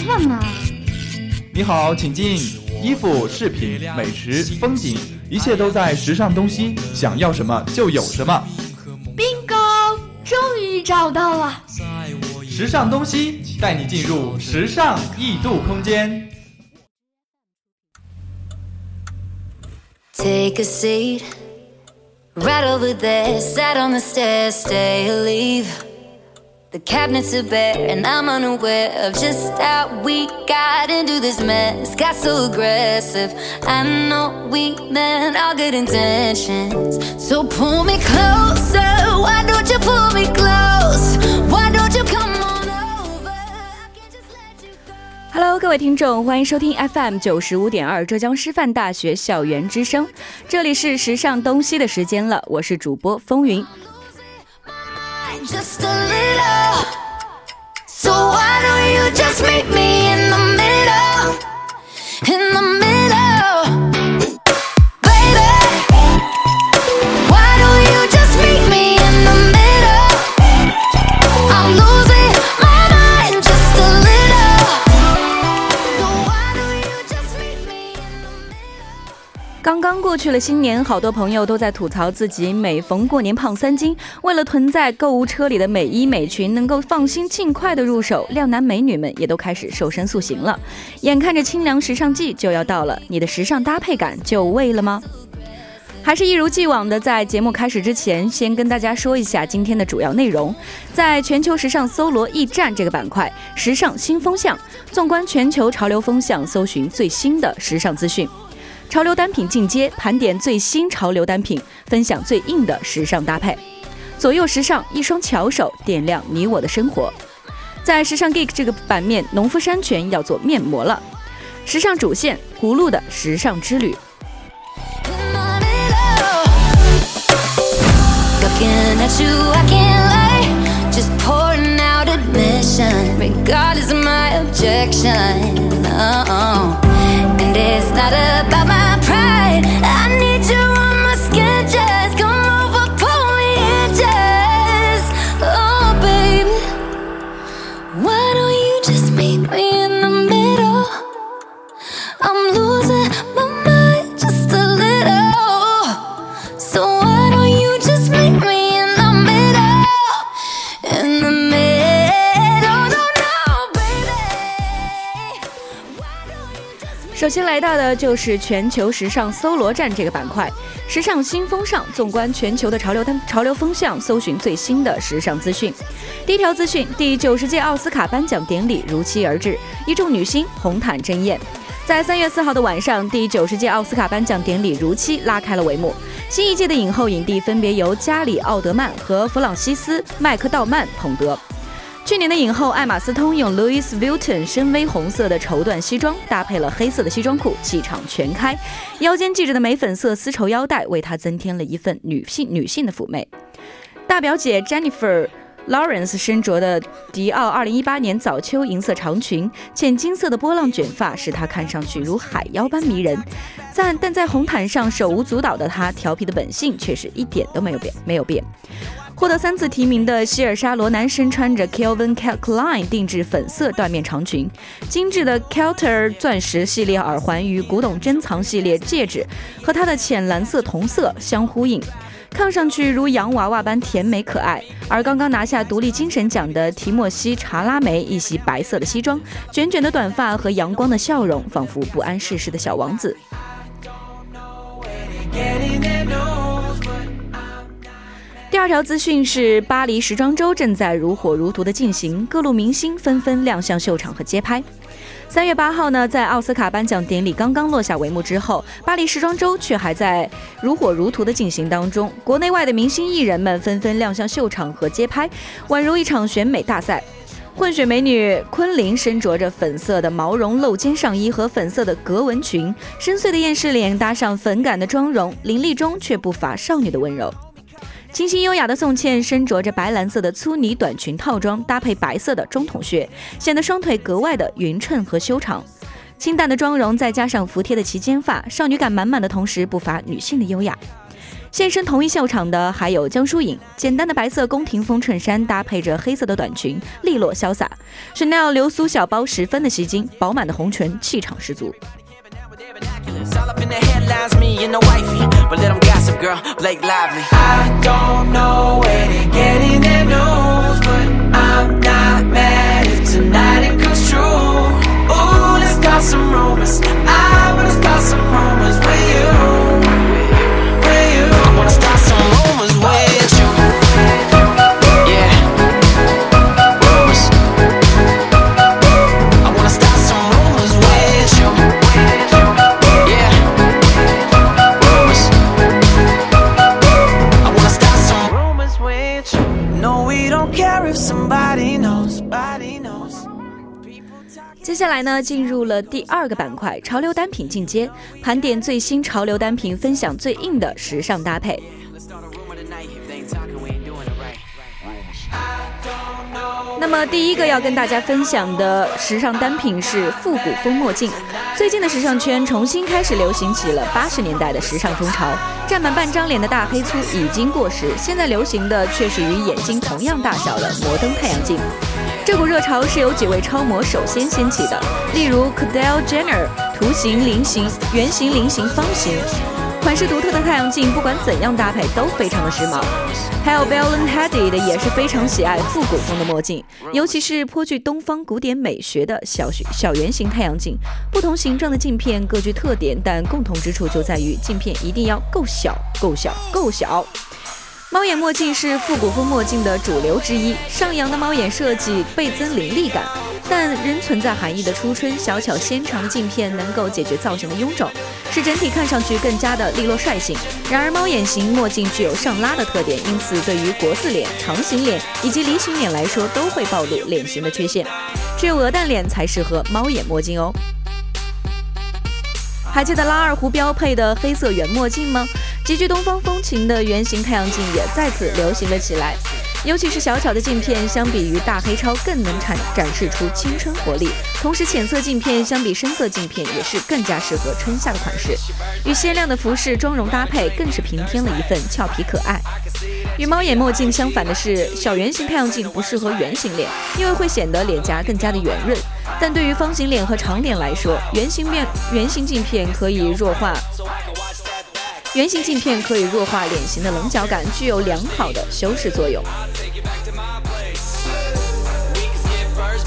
烦呢？你好，请进。衣服、饰品、美食、风景，一切都在时尚东西，想要什么就有什么。bingo，终于找到了。时尚东西带你进入时尚异度空间。Take a seat right over there. Sat on the stairs, stay or leave. The cabinets are bare, and I'm unaware of just how we got into this mess. Got so aggressive. I know we meant all good intentions. So pull me closer. Why don't you pull me close? Why don't you come on over? I can't just let you go. Hello，各位听众，欢迎收听 FM 九十五点二浙江师范大学校园之声，这里是时尚东西的时间了，我是主播风云。just a little. So why don't you just meet me in the middle? In the middle, 刚过去了新年，好多朋友都在吐槽自己每逢过年胖三斤。为了囤在购物车里的美衣美裙能够放心尽快的入手，靓男美女们也都开始瘦身塑形了。眼看着清凉时尚季就要到了，你的时尚搭配感就位了吗？还是一如既往的，在节目开始之前，先跟大家说一下今天的主要内容。在全球时尚搜罗驿站这个板块，时尚新风向，纵观全球潮流风向，搜寻最新的时尚资讯。潮流单品进阶，盘点最新潮流单品，分享最硬的时尚搭配。左右时尚，一双巧手点亮你我的生活。在时尚 Geek 这个版面，农夫山泉要做面膜了。时尚主线，葫芦的时尚之旅。regardless of my objection. Oh, and 先来到的就是全球时尚搜罗站这个板块，时尚新风尚，纵观全球的潮流单潮流风向，搜寻最新的时尚资讯。第一条资讯：第九十届奥斯卡颁奖典礼如期而至，一众女星红毯争艳。在三月四号的晚上，第九十届奥斯卡颁奖典礼如期拉开了帷幕。新一届的影后影帝分别由加里奥德曼和弗朗西斯麦克道曼捧得。去年的影后艾玛斯通用 Louis Vuitton 深 V 红色的绸缎西装，搭配了黑色的西装裤，气场全开。腰间系着的玫粉色丝绸腰带，为她增添了一份女性女性的妩媚。大表姐 Jennifer。Lawrence 身着的迪奥2018年早秋银色长裙，浅金色的波浪卷发使她看上去如海妖般迷人。但但在红毯上手舞足蹈的她，调皮的本性却是一点都没有变，没有变。获得三次提名的希尔莎罗南身穿着 Calvin Klein 定制粉色缎面长裙，精致的 Kelter 钻石系列耳环与古董珍藏系列戒指和她的浅蓝色同色相呼应，看上去如洋娃娃般甜美可爱。而刚刚拿下独立精神奖的提莫西·查拉梅一袭白色的西装，卷卷的短发和阳光的笑容，仿佛不谙世事的小王子。第二条资讯是，巴黎时装周正在如火如荼的进行，各路明星纷纷亮相秀场和街拍。三月八号呢，在奥斯卡颁奖典礼刚刚落下帷幕之后，巴黎时装周却还在如火如荼的进行当中。国内外的明星艺人们纷纷亮相秀场和街拍，宛如一场选美大赛。混血美女昆凌身着着粉色的毛绒露肩上衣和粉色的格纹裙，深邃的厌世脸搭上粉感的妆容，凌厉中却不乏少女的温柔。清新优雅的宋茜身着着白蓝色的粗呢短裙套装，搭配白色的中筒靴，显得双腿格外的匀称和修长。清淡的妆容再加上服帖的齐肩发，少女感满满的同时不乏女性的优雅。现身同一秀场的还有江疏影，简单的白色宫廷风衬衫搭配着黑色的短裙，利落潇洒。Chanel 流苏小包十分的吸睛，饱满的红唇，气场十足。Gossip, girl, Blake Lively. I don't know where they're getting their news, but I'm not mad if tonight it comes true. Ooh, let's start some rumors. I wanna start some rumors with you. 接下来呢，进入了第二个板块——潮流单品进阶，盘点最新潮流单品，分享最硬的时尚搭配。那么第一个要跟大家分享的时尚单品是复古风墨镜。最近的时尚圈重新开始流行起了八十年代的时尚风潮，占满半张脸的大黑粗已经过时，现在流行的却是与眼睛同样大小的摩登太阳镜。这股热潮是由几位超模首先掀起的，例如 Kendall Jenner，图形、菱形、圆形、菱形、方形。款式独特的太阳镜，不管怎样搭配都非常的时髦。还有 Bell and Hadid 也是非常喜爱复古风的墨镜，尤其是颇具东方古典美学的小小圆形太阳镜。不同形状的镜片各具特点，但共同之处就在于镜片一定要够小、够小、够小。猫眼墨镜是复古风墨镜的主流之一，上扬的猫眼设计倍增凌厉感，但仍存在含义的初春小巧纤长的镜片能够解决造型的臃肿，使整体看上去更加的利落率性。然而猫眼型墨镜具有上拉的特点，因此对于国字脸、长形脸以及梨形脸来说都会暴露脸型的缺陷，只有鹅蛋脸才适合猫眼墨镜哦。还记得拉二胡标配的黑色圆墨镜吗？极具东方风情的圆形太阳镜也再次流行了起来。尤其是小巧的镜片，相比于大黑超更能展展示出青春活力。同时，浅色镜片相比深色镜片也是更加适合春夏的款式，与鲜亮的服饰妆容搭配，更是平添了一份俏皮可爱。与猫眼墨镜相反的是，小圆形太阳镜不适合圆形脸，因为会显得脸颊更加的圆润。但对于方形脸和长脸来说，圆形面圆形镜片可以弱化。圆形镜片可以弱化脸型的棱角感，具有良好的修饰作用。We can skip first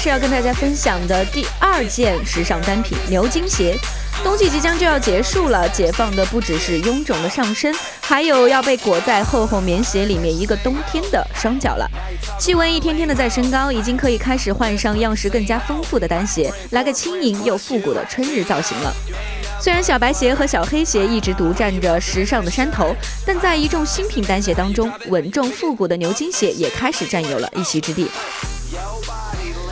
是要跟大家分享的第二件时尚单品——牛津鞋。冬季即将就要结束了，解放的不只是臃肿的上身，还有要被裹在厚厚棉鞋里面一个冬天的双脚了。气温一天天的在升高，已经可以开始换上样式更加丰富的单鞋，来个轻盈又复古的春日造型了。虽然小白鞋和小黑鞋一直独占着时尚的山头，但在一众新品单鞋当中，稳重复古的牛津鞋也开始占有了一席之地。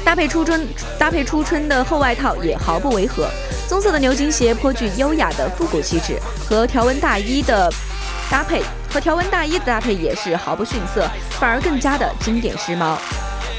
搭配初春搭配初春的厚外套也毫不违和。棕色的牛津鞋颇具优雅的复古气质，和条纹大衣的搭配和条纹大衣的搭配也是毫不逊色，反而更加的经典时髦。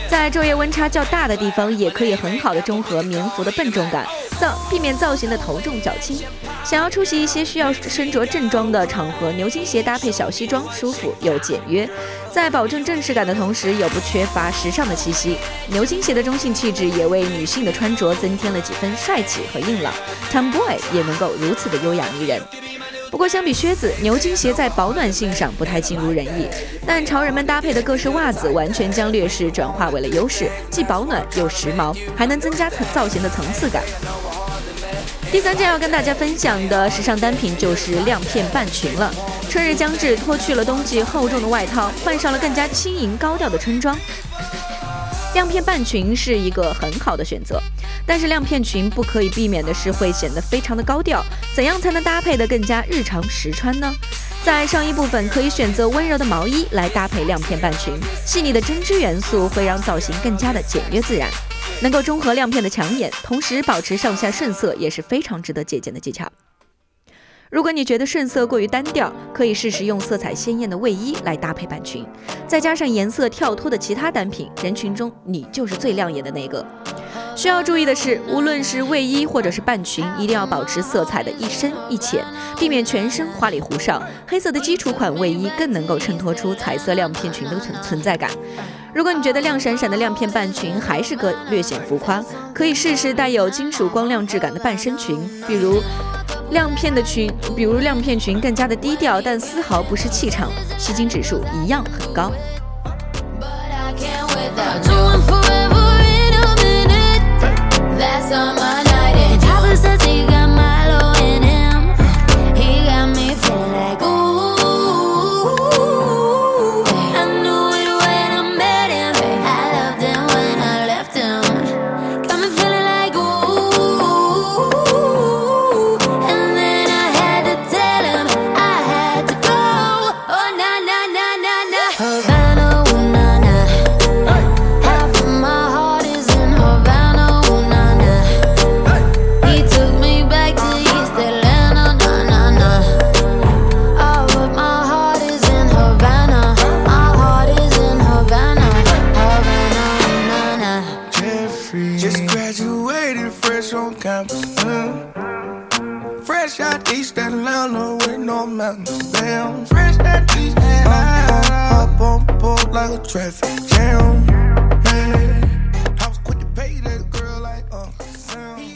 在昼夜温差较大的地方，也可以很好的中和棉服的笨重感，造避免造型的头重脚轻。想要出席一些需要身着正装的场合，牛津鞋搭配小西装，舒服又简约，在保证正式感的同时，又不缺乏时尚的气息。牛津鞋的中性气质也为女性的穿着增添了几分帅气和硬朗，Tomboy 也能够如此的优雅迷人。不过，相比靴子，牛津鞋在保暖性上不太尽如人意。但潮人们搭配的各式袜子，完全将劣势转化为了优势，既保暖又时髦，还能增加层造型的层次感。第第三件要跟大家分享的时尚单品就是亮片半裙了。春日将至，脱去了冬季厚重的外套，换上了更加轻盈高调的春装。亮片半裙是一个很好的选择，但是亮片裙不可以避免的是会显得非常的高调。怎样才能搭配的更加日常实穿呢？在上衣部分可以选择温柔的毛衣来搭配亮片半裙，细腻的针织元素会让造型更加的简约自然，能够中和亮片的抢眼，同时保持上下顺色也是非常值得借鉴的技巧。如果你觉得顺色过于单调，可以试试用色彩鲜艳的卫衣来搭配半裙，再加上颜色跳脱的其他单品，人群中你就是最亮眼的那个。需要注意的是，无论是卫衣或者是半裙，一定要保持色彩的一深一浅，避免全身花里胡哨。黑色的基础款卫衣更能够衬托出彩色亮片裙的存存在感。如果你觉得亮闪闪的亮片半裙还是个略显浮夸，可以试试带有金属光亮质感的半身裙，比如。亮片的裙，比如亮片裙更加的低调，但丝毫不失气场，吸睛指数一样很高。Summer.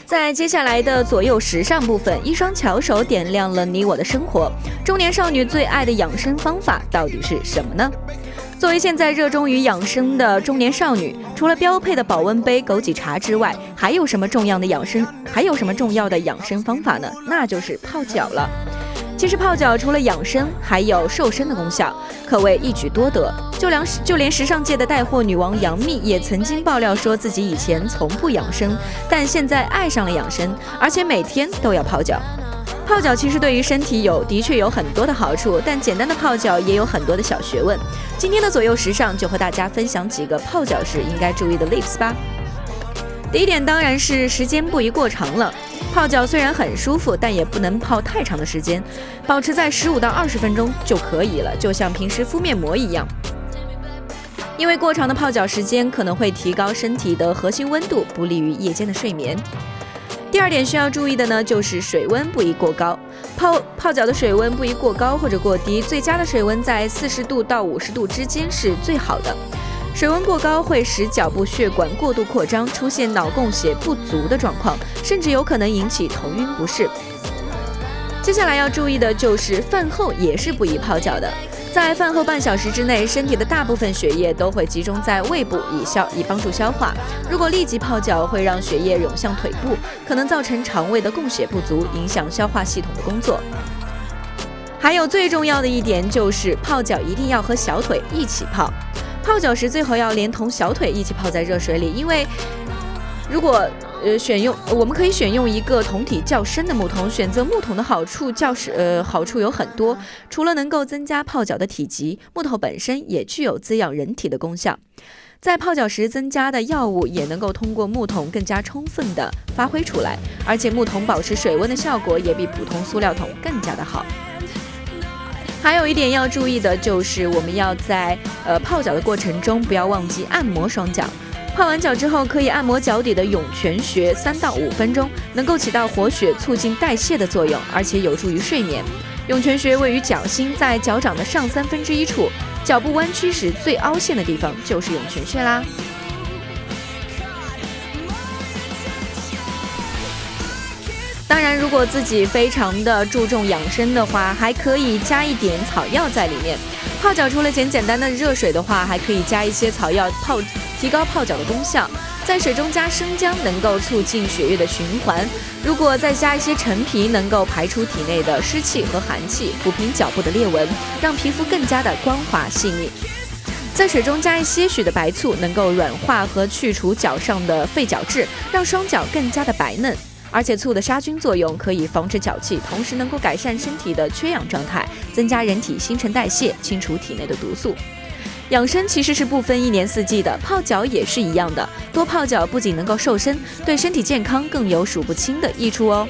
在接下来的左右时尚部分，一双巧手点亮了你我的生活。中年少女最爱的养生方法到底是什么呢？作为现在热衷于养生的中年少女，除了标配的保温杯、枸杞茶之外，还有什么重要的养生？还有什么重要的养生方法呢？那就是泡脚了。其实泡脚除了养生，还有瘦身的功效，可谓一举多得。就连就连时尚界的带货女王杨幂也曾经爆料说自己以前从不养生，但现在爱上了养生，而且每天都要泡脚。泡脚其实对于身体有的确有很多的好处，但简单的泡脚也有很多的小学问。今天的左右时尚就和大家分享几个泡脚时应该注意的 lips 吧。第一点当然是时间不宜过长了。泡脚虽然很舒服，但也不能泡太长的时间，保持在十五到二十分钟就可以了，就像平时敷面膜一样。因为过长的泡脚时间可能会提高身体的核心温度，不利于夜间的睡眠。第二点需要注意的呢，就是水温不宜过高。泡泡脚的水温不宜过高或者过低，最佳的水温在四十度到五十度之间是最好的。水温过高会使脚部血管过度扩张，出现脑供血不足的状况，甚至有可能引起头晕不适。接下来要注意的就是饭后也是不宜泡脚的。在饭后半小时之内，身体的大部分血液都会集中在胃部，以消以帮助消化。如果立即泡脚，会让血液涌向腿部，可能造成肠胃的供血不足，影响消化系统的工作。还有最重要的一点就是泡脚一定要和小腿一起泡，泡脚时最好要连同小腿一起泡在热水里，因为如果呃，选用我们可以选用一个桶体较深的木桶。选择木桶的好处较是呃，好处有很多。除了能够增加泡脚的体积，木头本身也具有滋养人体的功效。在泡脚时增加的药物也能够通过木桶更加充分的发挥出来，而且木桶保持水温的效果也比普通塑料桶更加的好。还有一点要注意的就是，我们要在呃泡脚的过程中不要忘记按摩双脚。泡完脚之后，可以按摩脚底的涌泉穴三到五分钟，能够起到活血、促进代谢的作用，而且有助于睡眠。涌泉穴位于脚心，在脚掌的上三分之一处，脚部弯曲时最凹陷的地方就是涌泉穴啦。当然，如果自己非常的注重养生的话，还可以加一点草药在里面。泡脚除了简简单的热水的话，还可以加一些草药泡。提高泡脚的功效，在水中加生姜能够促进血液的循环，如果再加一些陈皮，能够排出体内的湿气和寒气，抚平脚部的裂纹，让皮肤更加的光滑细腻。在水中加一些许的白醋，能够软化和去除脚上的废角质，让双脚更加的白嫩。而且醋的杀菌作用可以防止脚气，同时能够改善身体的缺氧状态，增加人体新陈代谢，清除体内的毒素。养生其实是不分一年四季的，泡脚也是一样的。多泡脚不仅能够瘦身，对身体健康更有数不清的益处哦。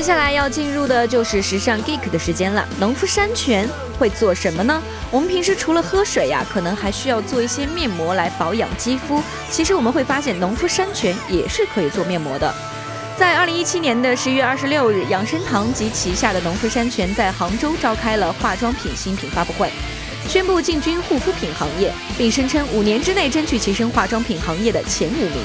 接下来要进入的就是时尚 geek 的时间了。农夫山泉会做什么呢？我们平时除了喝水呀，可能还需要做一些面膜来保养肌肤。其实我们会发现，农夫山泉也是可以做面膜的。在二零一七年的十一月二十六日，养生堂及旗下的农夫山泉在杭州召开了化妆品新品发布会，宣布进军护肤品行业，并声称五年之内争取跻身化妆品行业的前五名。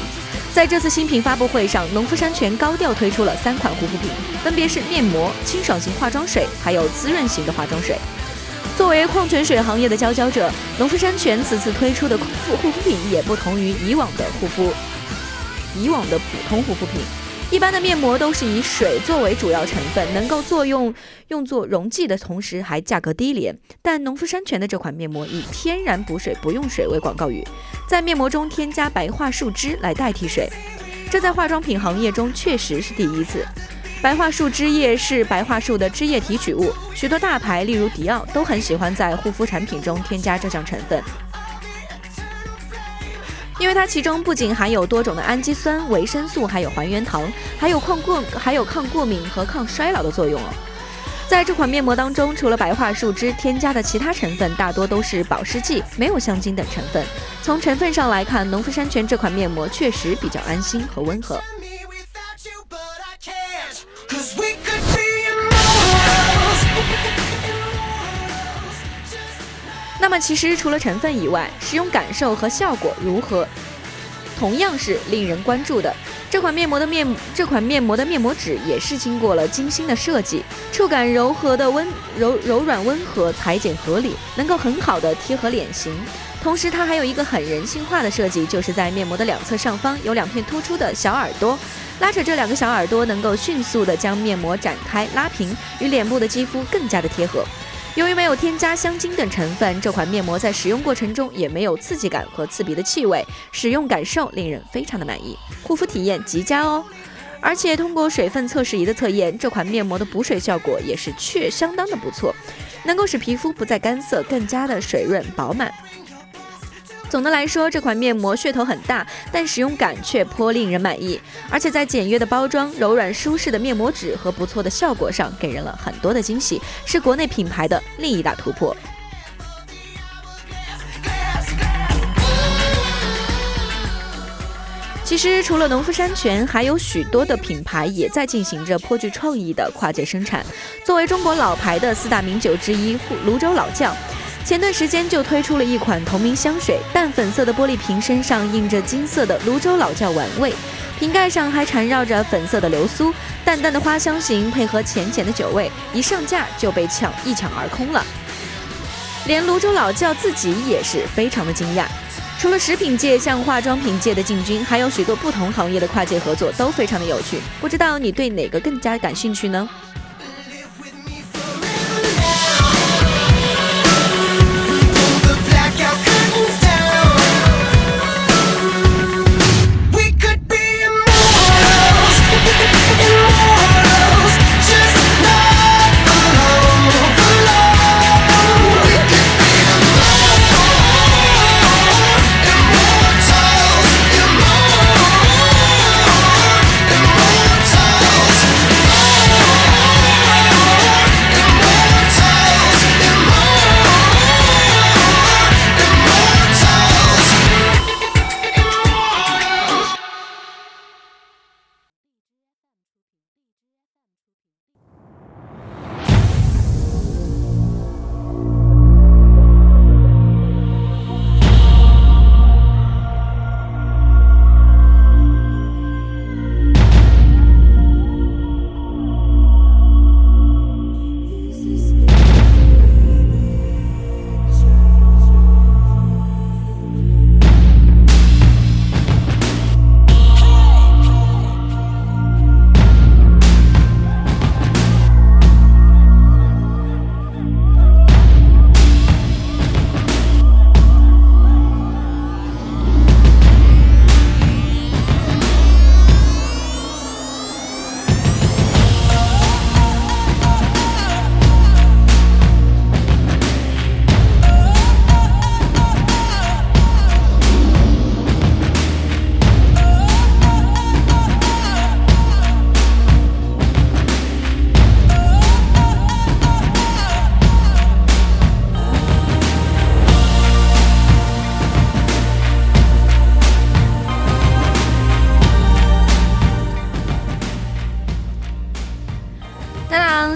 在这次新品发布会上，农夫山泉高调推出了三款护肤品，分别是面膜、清爽型化妆水，还有滋润型的化妆水。作为矿泉水行业的佼佼者，农夫山泉此次推出的护护肤品也不同于以往的护肤，以往的普通护肤品。一般的面膜都是以水作为主要成分，能够作用用作溶剂的同时还价格低廉。但农夫山泉的这款面膜以“天然补水不用水”为广告语，在面膜中添加白桦树枝来代替水，这在化妆品行业中确实是第一次。白桦树枝叶是白桦树的枝叶提取物，许多大牌例如迪奥都很喜欢在护肤产品中添加这项成分。因为它其中不仅含有多种的氨基酸、维生素，还有还原糖，还有抗过还有抗过敏和抗衰老的作用哦。在这款面膜当中，除了白桦树汁，添加的其他成分大多都是保湿剂，没有香精等成分。从成分上来看，农夫山泉这款面膜确实比较安心和温和。那么，其实除了成分以外，使用感受和效果如何，同样是令人关注的。这款面膜的面这款面膜的面膜纸也是经过了精心的设计，触感柔和的温柔柔软温和，裁剪合理，能够很好的贴合脸型。同时，它还有一个很人性化的设计，就是在面膜的两侧上方有两片突出的小耳朵，拉扯这两个小耳朵，能够迅速的将面膜展开拉平，与脸部的肌肤更加的贴合。由于没有添加香精等成分，这款面膜在使用过程中也没有刺激感和刺鼻的气味，使用感受令人非常的满意，护肤体验极佳哦。而且通过水分测试仪的测验，这款面膜的补水效果也是确相当的不错，能够使皮肤不再干涩，更加的水润饱满。总的来说，这款面膜噱头很大，但使用感却颇令人满意。而且在简约的包装、柔软舒适的面膜纸和不错的效果上，给人了很多的惊喜，是国内品牌的另一大突破。其实，除了农夫山泉，还有许多的品牌也在进行着颇具创意的跨界生产。作为中国老牌的四大名酒之一，泸州老窖。前段时间就推出了一款同名香水，淡粉色的玻璃瓶身上印着金色的泸州老窖玩味，瓶盖上还缠绕着粉色的流苏，淡淡的花香型配合浅浅的酒味，一上架就被抢一抢而空了。连泸州老窖自己也是非常的惊讶。除了食品界，向化妆品界的进军，还有许多不同行业的跨界合作，都非常的有趣。不知道你对哪个更加感兴趣呢？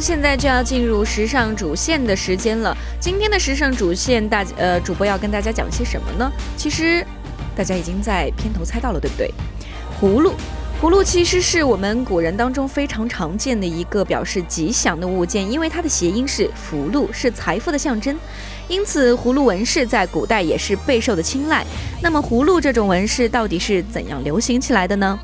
现在就要进入时尚主线的时间了。今天的时尚主线，大呃主播要跟大家讲些什么呢？其实大家已经在片头猜到了，对不对？葫芦，葫芦其实是我们古人当中非常常见的一个表示吉祥的物件，因为它的谐音是福禄，是财富的象征。因此，葫芦纹饰在古代也是备受的青睐。那么，葫芦这种纹饰到底是怎样流行起来的呢？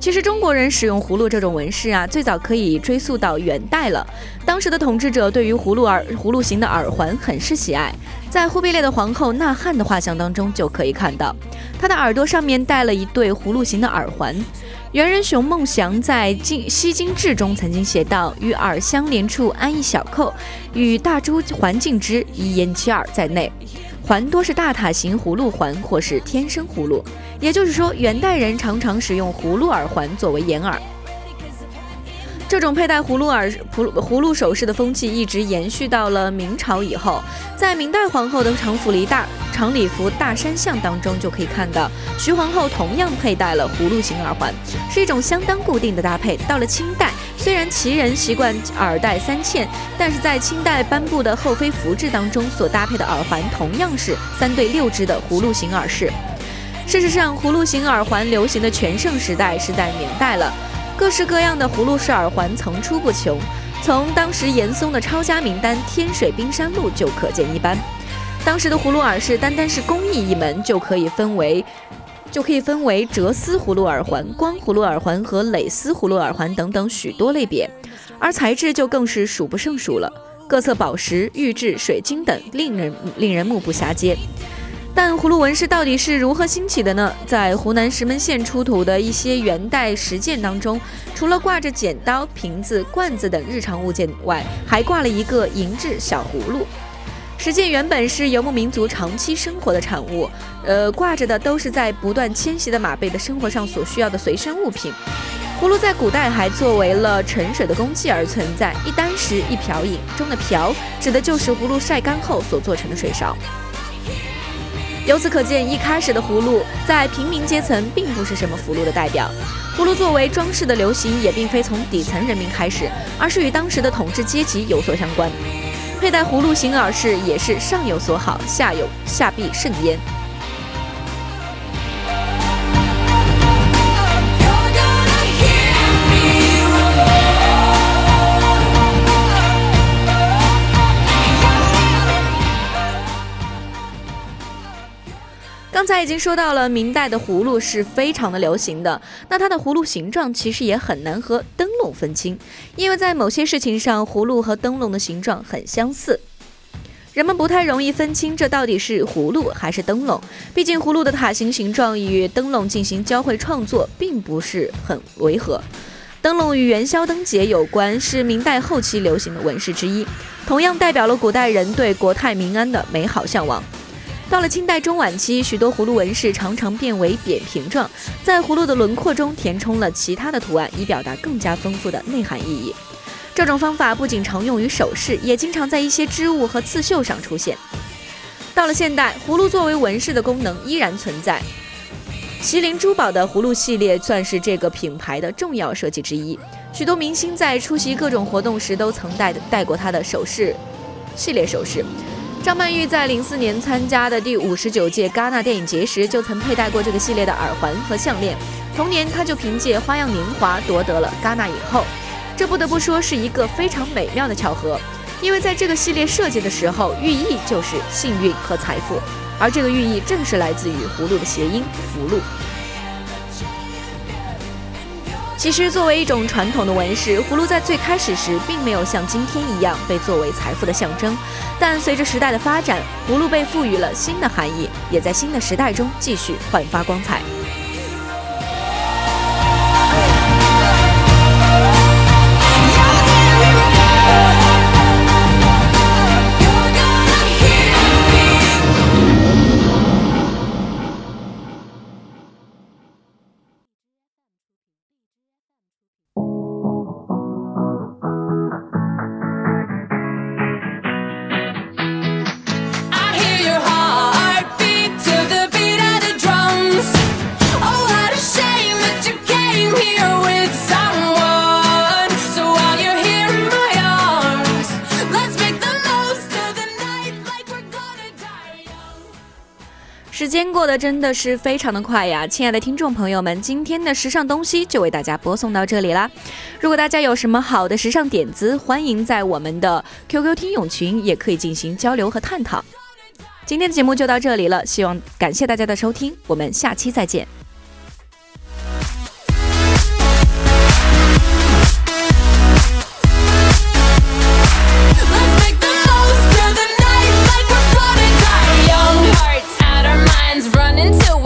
其实中国人使用葫芦这种纹饰啊，最早可以追溯到元代了。当时的统治者对于葫芦耳、葫芦形的耳环很是喜爱，在忽必烈的皇后纳罕的画像当中就可以看到，她的耳朵上面戴了一对葫芦形的耳环。猿人熊孟祥在《经西京志》中曾经写道：“与耳相连处安一小扣，与大珠环镜之，以掩其耳在内。”环多是大塔形葫芦环，或是天生葫芦。也就是说，元代人常常使用葫芦耳环作为掩耳。这种佩戴葫芦耳葫葫芦首饰的风气一直延续到了明朝以后，在明代皇后的长服里大长礼服大山像当中就可以看到，徐皇后同样佩戴了葫芦形耳环，是一种相当固定的搭配。到了清代，虽然旗人习惯耳戴三嵌，但是在清代颁布的后妃服制当中所搭配的耳环同样是三对六只的葫芦形耳饰。事实上，葫芦形耳环流行的全盛时代是在明代了。各式各样的葫芦式耳环层出不穷，从当时严嵩的抄家名单《天水冰山录》就可见一斑。当时的葫芦耳饰单单是工艺一门，就可以分为就可以分为折丝葫芦耳环、光葫芦耳环和蕾丝葫芦耳环等等许多类别，而材质就更是数不胜数了，各色宝石、玉质、水晶等，令人令人目不暇接。但葫芦纹饰到底是如何兴起的呢？在湖南石门县出土的一些元代石件当中，除了挂着剪刀、瓶子、罐子等日常物件外，还挂了一个银质小葫芦。石件原本是游牧民族长期生活的产物，呃，挂着的都是在不断迁徙的马背的生活上所需要的随身物品。葫芦在古代还作为了盛水的工具而存在，一箪食一瓢饮中的瓢指的就是葫芦晒干后所做成的水勺。由此可见，一开始的葫芦在平民阶层并不是什么福禄的代表。葫芦作为装饰的流行，也并非从底层人民开始，而是与当时的统治阶级有所相关。佩戴葫芦形耳饰也是上有所好，下有下必甚焉。才已经说到了，明代的葫芦是非常的流行的。那它的葫芦形状其实也很难和灯笼分清，因为在某些事情上，葫芦和灯笼的形状很相似，人们不太容易分清这到底是葫芦还是灯笼。毕竟葫芦的塔形形状与灯笼进行交汇创作，并不是很违和。灯笼与元宵灯节有关，是明代后期流行的纹饰之一，同样代表了古代人对国泰民安的美好向往。到了清代中晚期，许多葫芦纹饰常常变为扁平状，在葫芦的轮廓中填充了其他的图案，以表达更加丰富的内涵意义。这种方法不仅常用于首饰，也经常在一些织物和刺绣上出现。到了现代，葫芦作为纹饰的功能依然存在。麒麟珠宝的葫芦系列算是这个品牌的重要设计之一，许多明星在出席各种活动时都曾戴戴过它的首饰系列首饰。张曼玉在零四年参加的第五十九届戛纳电影节时，就曾佩戴过这个系列的耳环和项链。同年，她就凭借《花样年华》夺得了戛纳影后。这不得不说是一个非常美妙的巧合，因为在这个系列设计的时候，寓意就是幸运和财富，而这个寓意正是来自于葫芦的谐音“福禄”。其实，作为一种传统的纹饰，葫芦在最开始时并没有像今天一样被作为财富的象征。但随着时代的发展，葫芦被赋予了新的含义，也在新的时代中继续焕发光彩。间过得真的是非常的快呀，亲爱的听众朋友们，今天的时尚东西就为大家播送到这里啦。如果大家有什么好的时尚点子，欢迎在我们的 QQ 听友群也可以进行交流和探讨。今天的节目就到这里了，希望感谢大家的收听，我们下期再见。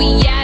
Yeah.